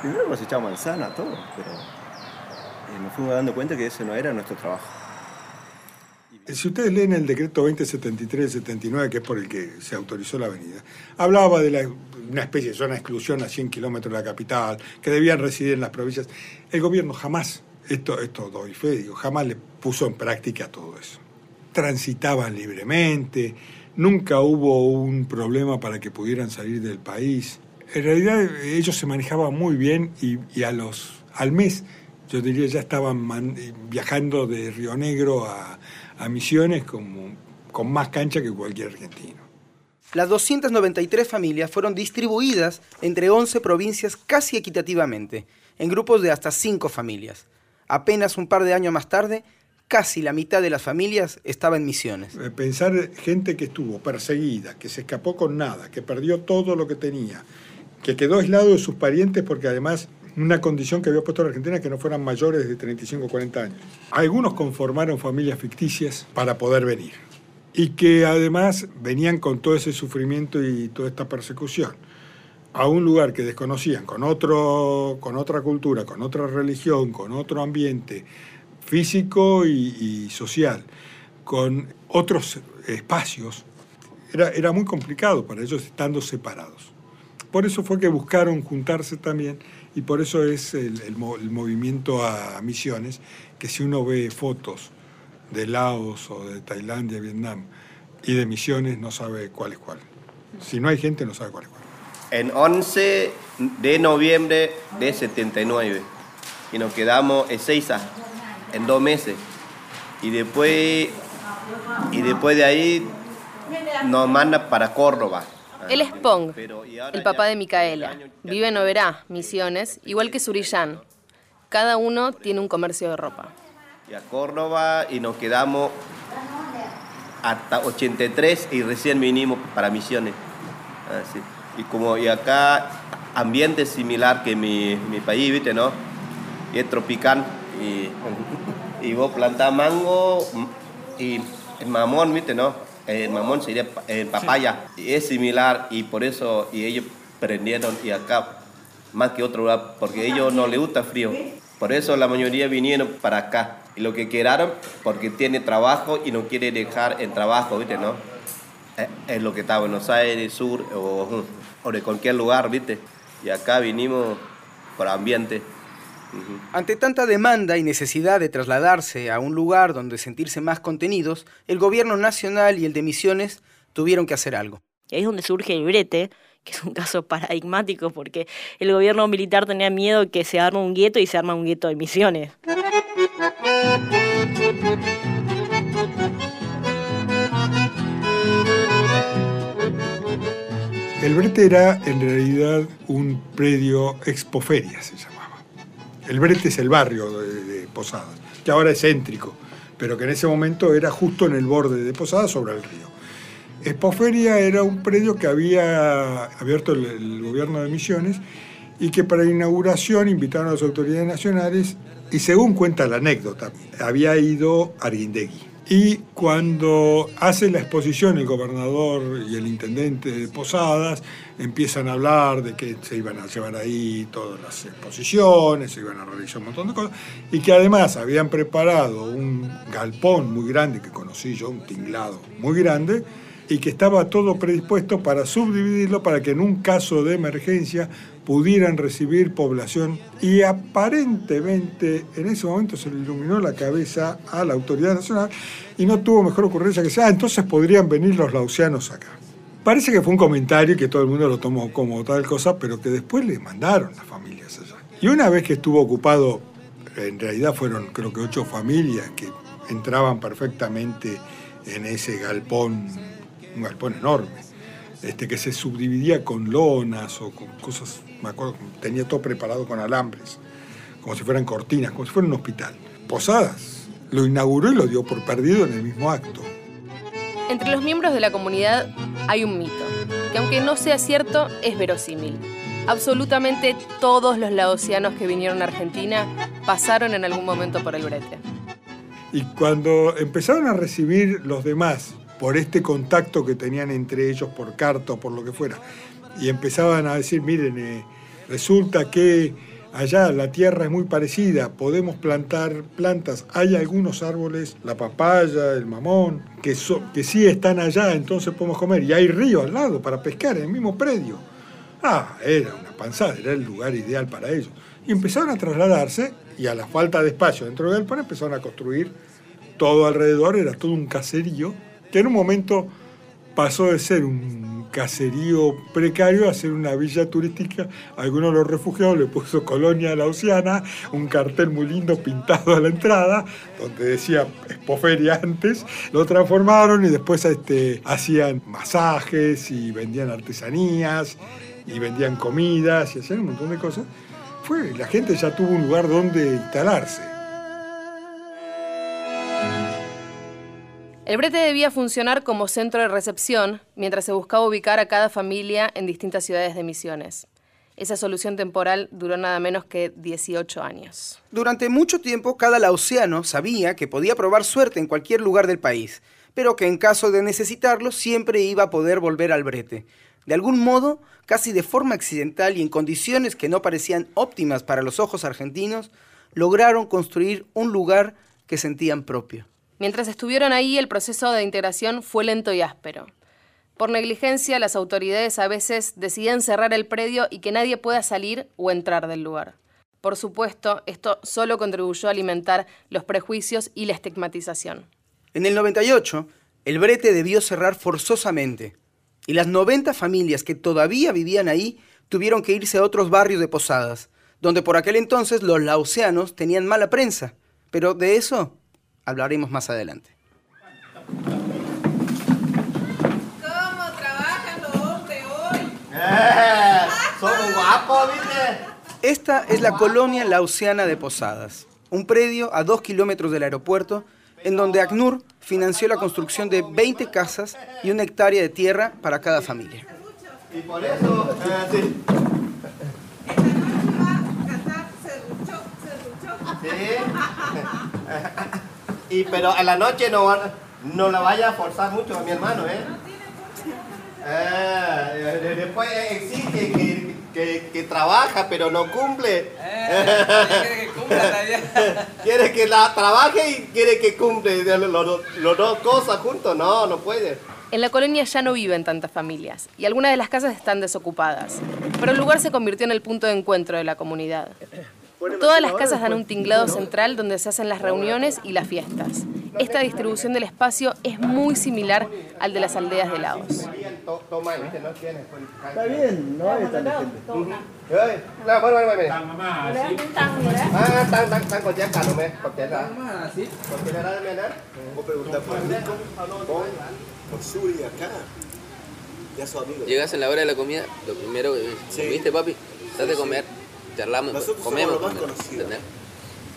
Primero nos echamos manzana, todo, pero eh, nos fuimos dando cuenta que ese no era nuestro trabajo. Si ustedes leen el decreto 2073-79, que es por el que se autorizó la avenida, hablaba de una especie de zona de exclusión a 100 kilómetros de la capital, que debían residir en las provincias. El gobierno jamás, esto, esto doy fe, digo, jamás le puso en práctica todo eso. Transitaban libremente, nunca hubo un problema para que pudieran salir del país. En realidad ellos se manejaban muy bien y, a los, al mes, yo diría, ya estaban viajando de Río Negro a, a Misiones como, con más cancha que cualquier argentino. Las 293 familias fueron distribuidas entre 11 provincias casi equitativamente, en grupos de hasta 5 familias. Apenas un par de años más tarde, casi la mitad de las familias estaba en Misiones. Eh, Pensar gente que estuvo perseguida, que se escapó con nada, que perdió todo lo que tenía, que quedó aislado de sus parientes porque además una condición que había puesto la Argentina que no fueran mayores de 35 o 40 años. Algunos conformaron familias ficticias para poder venir y que además venían con todo ese sufrimiento y toda esta persecución a un lugar que desconocían, con, otro, con otra cultura, con otra religión, con otro ambiente físico y, y social, con otros espacios, era, era muy complicado para ellos estando separados. Por eso fue que buscaron juntarse también y por eso es el, el mo- el movimiento a misiones, que si uno ve fotos de Laos o de Tailandia, Vietnam y de misiones no sabe cuál es cuál. Si no hay gente no sabe cuál es cuál. En 11 de noviembre de 79 y nos quedamos en Seiza en dos meses y después y después de ahí nos manda para Córdoba Él es Pong, el papá de Micaela. Vive en Oberá, Misiones, igual que Surillán. Cada uno tiene un comercio de ropa. y a Córdoba y nos quedamos hasta 83 y recién vinimos para Misiones. Así. Y como y acá ambiente similar que mi, mi país, ¿viste, no? Y es tropical y, y vos plantás mango y el mamón, ¿viste, no? El mamón sería el papaya. Y es similar y por eso y ellos prendieron y acá más que otro lugar porque a ellos no les gusta frío. Por eso la mayoría vinieron para acá. Y lo que quedaron, porque tiene trabajo y no quiere dejar el trabajo, ¿viste, no? Eh, Es lo que está en Buenos Aires, Sur o, o de cualquier lugar, ¿viste? Y acá vinimos por ambiente. Ante tanta demanda y necesidad de trasladarse a un lugar donde sentirse más contenidos, el gobierno nacional y el de Misiones tuvieron que hacer algo. Y ahí es donde surge el brete, que es un caso paradigmático porque el gobierno militar tenía miedo que se arme un gueto y se arma un gueto de misiones. El brete era en realidad un predio expoferia, se llamaba. El brete es el barrio de, Posadas, que ahora es céntrico, pero que en ese momento era justo en el borde de Posadas sobre el río. Expoferia era un predio que había abierto el, el gobierno de Misiones y que para inauguración invitaron a las autoridades nacionales y según cuenta la anécdota, había ido Arguindegui. Y cuando hace la exposición el gobernador y el intendente de Posadas, empiezan a hablar de que se iban a llevar ahí todas las exposiciones, se iban a realizar un montón de cosas, y que además habían preparado un galpón muy grande, que conocí yo, un tinglado muy grande, y que estaba todo predispuesto para subdividirlo para que en un caso de emergencia pudieran recibir población y aparentemente en ese momento se le iluminó la cabeza a la autoridad nacional y no tuvo mejor ocurrencia que sea, ah, entonces podrían venir los lausianos acá. Parece que fue un comentario que todo el mundo lo tomó como tal cosa, pero que después le mandaron las familias allá. Y una vez que estuvo ocupado, en realidad fueron creo que ocho familias que entraban perfectamente en ese galpón, un galpón enorme, este, que se subdividía con lonas o con cosas, me acuerdo, tenía todo preparado con alambres, como si fueran cortinas, como si fuera un hospital. Posadas lo inauguró y lo dio por perdido en el mismo acto. Entre los miembros de la comunidad hay un mito, que aunque no sea cierto, es verosímil. Absolutamente todos los laosianos que vinieron a Argentina pasaron en algún momento por el brete. Y cuando empezaron a recibir los demás por este contacto que tenían entre ellos por carta o por lo que fuera, y empezaban a decir, miren, eh, resulta que allá la tierra es muy parecida, podemos plantar plantas, hay algunos árboles, la papaya, el mamón, que, so- que sí están allá, entonces podemos comer, y hay río al lado para pescar en el mismo predio. Ah, era una panzada, era el lugar ideal para ellos. Y empezaron a trasladarse y a la falta de espacio dentro del galpón empezaron a construir todo alrededor, era todo un caserío, que en un momento pasó de ser un caserío precario a ser una villa turística. Algunos de los refugiados le puso Colonia Lausiana, un cartel muy lindo pintado a la entrada, donde decía Espoferia antes, lo transformaron y después este, hacían masajes y vendían artesanías y vendían comidas y hacían un montón de cosas. Fue, la gente ya tuvo un lugar donde instalarse. El brete debía funcionar como centro de recepción mientras se buscaba ubicar a cada familia en distintas ciudades de Misiones. Esa solución temporal duró nada menos que 18 años. Durante mucho tiempo, cada lausiano sabía que podía probar suerte en cualquier lugar del país, pero que en caso de necesitarlo siempre iba a poder volver al brete. De algún modo, casi de forma accidental y en condiciones que no parecían óptimas para los ojos argentinos, lograron construir un lugar que sentían propio. Mientras estuvieron ahí, el proceso de integración fue lento y áspero. Por negligencia, las autoridades a veces decidían cerrar el predio y que nadie pueda salir o entrar del lugar. Por supuesto, esto solo contribuyó a alimentar los prejuicios y la estigmatización. En el 98, el brete debió cerrar forzosamente y las 90 familias que todavía vivían ahí tuvieron que irse a otros barrios de Posadas, donde por aquel entonces los lauseanos tenían mala prensa. Pero de eso hablaremos más adelante. ¿Cómo trabajan los hombres hoy? Eh, Son guapos, ¿viste? Esta es la colonia lausiana de Posadas, un predio a dos kilómetros del aeropuerto en donde ACNUR financió la construcción de 20 casas y una hectárea de tierra para cada familia. Y por eso, eh, sí. Sí. Y pero a la noche no, no la vaya a forzar mucho a mi hermano, ¿eh? Eh, después exige que, que, que trabaja, pero no cumple. quiere que la trabaje y quiere que cumple las dos cosas juntos. No, no puede. En la colonia ya no viven tantas familias y algunas de las casas están desocupadas, pero el lugar se convirtió en el punto de encuentro de la comunidad. Todas las casas dan un tinglado central donde se hacen las reuniones y las fiestas. Esta distribución del espacio es muy similar al de las aldeas de Laos. Está bien, no hay tanta gente. Ah. Llegas en la hora de la comida, lo primero que comiste, papi, date comer, charlamos, Nosotros somos comemos. los más ¿entendés? conocidos. ¿entendés?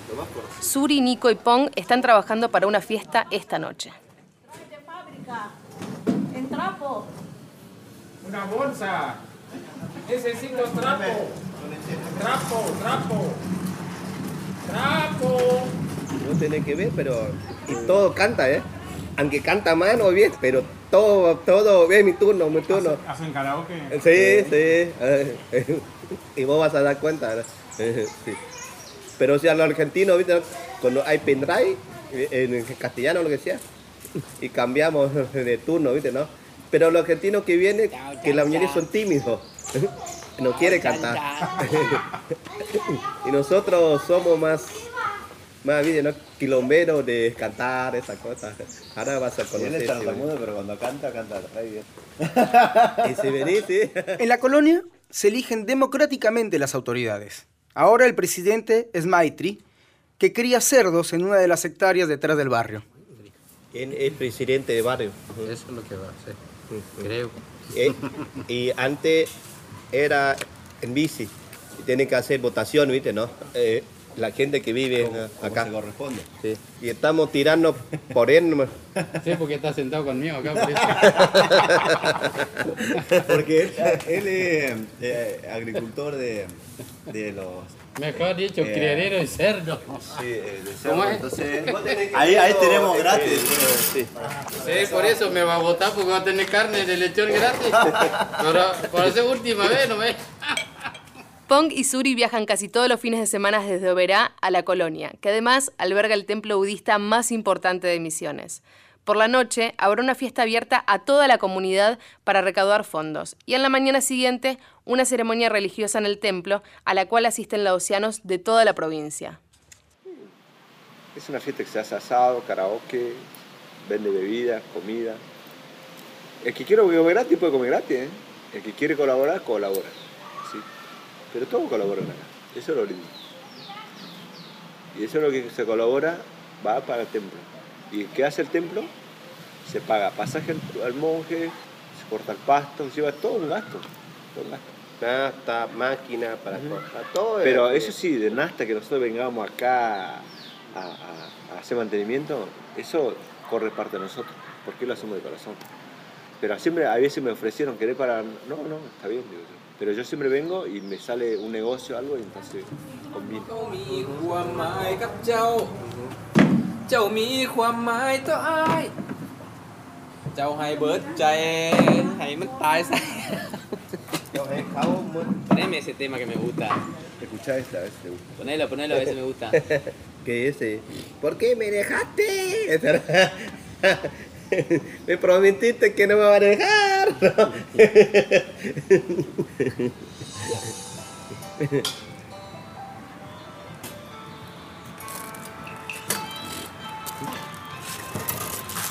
Lo más conocido. Suri, Nico y Pong están trabajando para una fiesta esta noche. En trapo. Una bolsa. Necesito trapo. Trapo, trapo. Trapo. No tiene que ver, pero. Y todo canta, ¿eh? Aunque canta mal o bien, pero todo, todo, ve mi turno, mi turno. ¿Hacen karaoke? Sí, sí. Eh, y vos vas a dar cuenta. ¿no? Sí. Pero si a los argentinos, ¿viste? Cuando hay pendrive, en castellano lo que sea, y cambiamos de turno, ¿viste? ¿no? Pero los argentinos que vienen, que la mayoría son tímidos, no quieren cantar. y nosotros somos más, más, ¿viste? ¿no? Quilomberos de cantar, esas cosas. Ahora vas a Él conocer. es si tartamudo, pero cuando canta, canta re bien. Y si venís, sí. En la colonia se eligen democráticamente las autoridades. Ahora el presidente es Maitri, que cría cerdos en una de las hectáreas detrás del barrio. ¿Quién es presidente de barrio? Eso es lo que va a hacer, creo. Eh, y antes era en bici. Y tiene que hacer votación, ¿viste? ¿No? Eh, la gente que vive eh, acá. se corresponde. Sí. Y estamos tirando por él. nomás. Sí, porque está sentado conmigo acá. por eso. Porque él, él es eh, agricultor de, de los. Mejor dicho, Eh, criadero de cerdo. Sí, eh, de ¿Cómo cerdo. es? Entonces, ahí, ahí tenemos gratis. Sí. Sí, por eso me va a votar porque va a tener carne de lechón gratis. Pero por esa última vez, ¿no ves? Pong y Suri viajan casi todos los fines de semana desde Oberá a la colonia, que además alberga el templo budista más importante de Misiones. Por la noche habrá una fiesta abierta a toda la comunidad para recaudar fondos y en la mañana siguiente una ceremonia religiosa en el templo a la cual asisten laosianos de toda la provincia. Es una fiesta que se hace asado, karaoke, vende bebidas, comida. El que quiere comer gratis puede comer gratis, ¿eh? El que quiere colaborar, colabora. Pero todos colaboran acá. Eso es lo lindo. Y eso es lo que se colabora, va para el templo. ¿Y qué hace el templo? Se paga pasaje al, al monje, se corta el pasto, se lleva todo un gasto. Todo un gasto. Nasta, máquina para cortar todo. Pero eso sí, de Nasta que nosotros vengamos acá a, a- a hacer mantenimiento, eso corre parte de nosotros, porque lo hacemos de corazón. Pero siempre, a veces me ofrecieron querer para... No, no, está bien, digo yo. Pero yo siempre vengo y me sale un negocio o algo y entonces combino. Poneme ese tema que me gusta. Escuchá esta, a ver si te gusta. Ponelo, ponelo, a ver si me gusta. que ese. ¿Por qué me dejaste? me prometiste que no me van a dejar.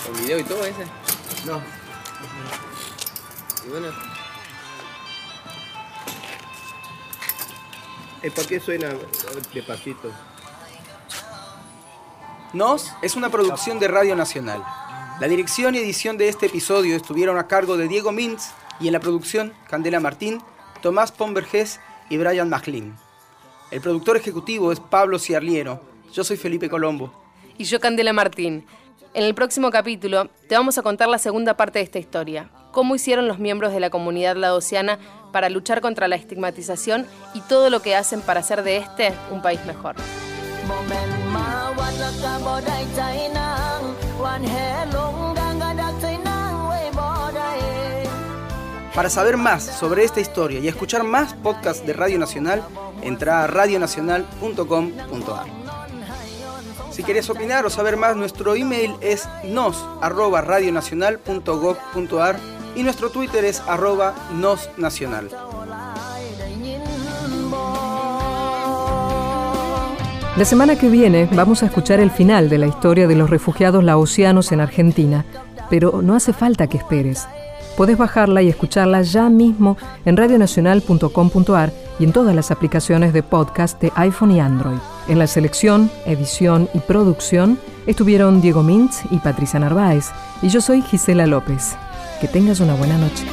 ¿Con video y todo ese? No. Y bueno, Eh, ¿Por qué suena despacito? Nos es una producción de Radio Nacional. La dirección y edición de este episodio estuvieron a cargo de Diego Mintz y en la producción Candela Martín, Tomás Pomberges y Brian Machlin. El productor ejecutivo es Pablo Ciarliero. Yo soy Felipe Colombo. Y yo Candela Martín. En el próximo capítulo te vamos a contar la segunda parte de esta historia, cómo hicieron los miembros de la comunidad laosiana para luchar contra la estigmatización y todo lo que hacen para hacer de este un país mejor. Para saber más sobre esta historia y escuchar más podcasts de Radio Nacional, entra a radionacional.com.ar. Si querés opinar o saber más, nuestro email es nos@radionacional.gov.ar y nuestro Twitter es nosnacional. La semana que viene vamos a escuchar el final de la historia de los refugiados laosianos en Argentina, pero no hace falta que esperes. Puedes bajarla y escucharla ya mismo en radionacional.com.ar y en todas las aplicaciones de podcast de iPhone y Android. En la selección, edición y producción estuvieron Diego Mintz y Patricia Narváez, y yo soy Gisela López. Que tengas una buena noche.